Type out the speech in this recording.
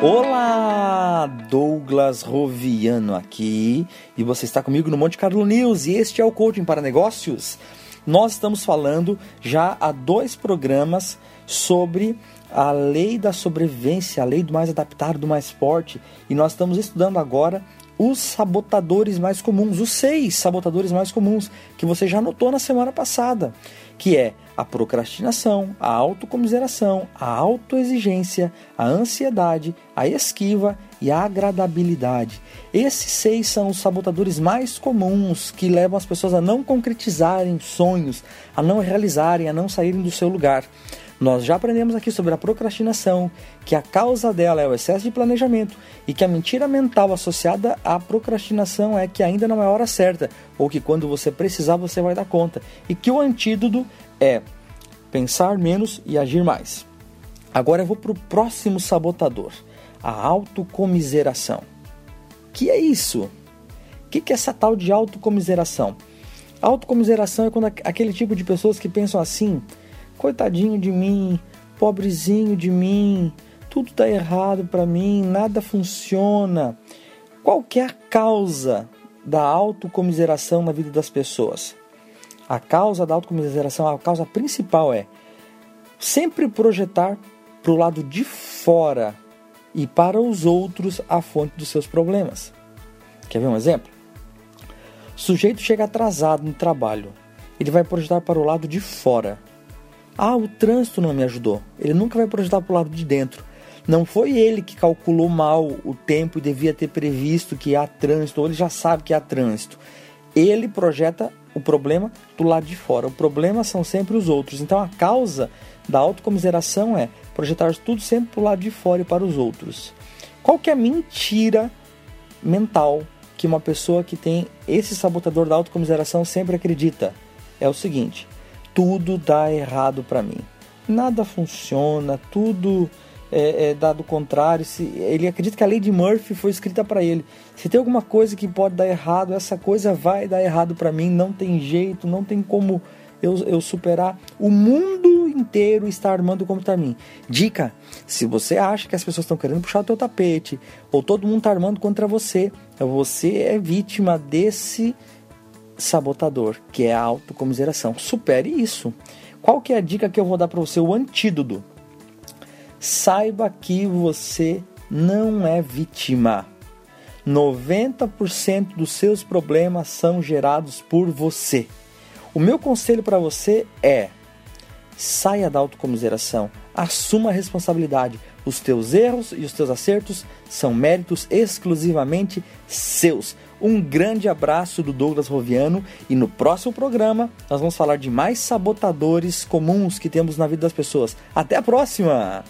Olá, Douglas Roviano aqui e você está comigo no Monte Carlo News e este é o Coaching para Negócios. Nós estamos falando já há dois programas sobre a lei da sobrevivência, a lei do mais adaptado, do mais forte, e nós estamos estudando agora os sabotadores mais comuns, os seis sabotadores mais comuns que você já notou na semana passada, que é a procrastinação, a autocomiseração, a autoexigência, a ansiedade, a esquiva e a agradabilidade. Esses seis são os sabotadores mais comuns que levam as pessoas a não concretizarem sonhos, a não realizarem, a não saírem do seu lugar. Nós já aprendemos aqui sobre a procrastinação, que a causa dela é o excesso de planejamento e que a mentira mental associada à procrastinação é que ainda não é a hora certa ou que quando você precisar você vai dar conta e que o antídoto é pensar menos e agir mais. Agora eu vou para o próximo sabotador, a autocomiseração. Que é isso? O que é essa tal de autocomiseração? Autocomiseração é quando aquele tipo de pessoas que pensam assim coitadinho de mim, pobrezinho de mim, tudo está errado para mim, nada funciona. Qual é a causa da autocomiseração na vida das pessoas? A causa da autocomiseração, a causa principal é sempre projetar para o lado de fora e para os outros a fonte dos seus problemas. Quer ver um exemplo? O sujeito chega atrasado no trabalho. Ele vai projetar para o lado de fora. Ah, o trânsito não me ajudou. Ele nunca vai projetar para o lado de dentro. Não foi ele que calculou mal o tempo e devia ter previsto que há trânsito, ou ele já sabe que há trânsito. Ele projeta o problema do lado de fora. O problema são sempre os outros. Então a causa da autocomiseração é projetar tudo sempre para o lado de fora e para os outros. Qual que é a mentira mental que uma pessoa que tem esse sabotador da autocomiseração sempre acredita? É o seguinte: tudo dá errado para mim. Nada funciona, tudo é, é dado contrário. Se, ele acredita que a lei de Murphy foi escrita para ele. Se tem alguma coisa que pode dar errado, essa coisa vai dar errado para mim. Não tem jeito, não tem como eu, eu superar. O mundo inteiro está armando contra mim. Dica: se você acha que as pessoas estão querendo puxar o teu tapete, ou todo mundo está armando contra você, você é vítima desse sabotador, que é a autocomiseração. Supere isso. Qual que é a dica que eu vou dar para você? O antídoto. Saiba que você não é vítima. 90% dos seus problemas são gerados por você. O meu conselho para você é: saia da autocomiseração, assuma a responsabilidade. Os teus erros e os teus acertos são méritos exclusivamente seus. Um grande abraço do Douglas Roviano e no próximo programa nós vamos falar de mais sabotadores comuns que temos na vida das pessoas. Até a próxima!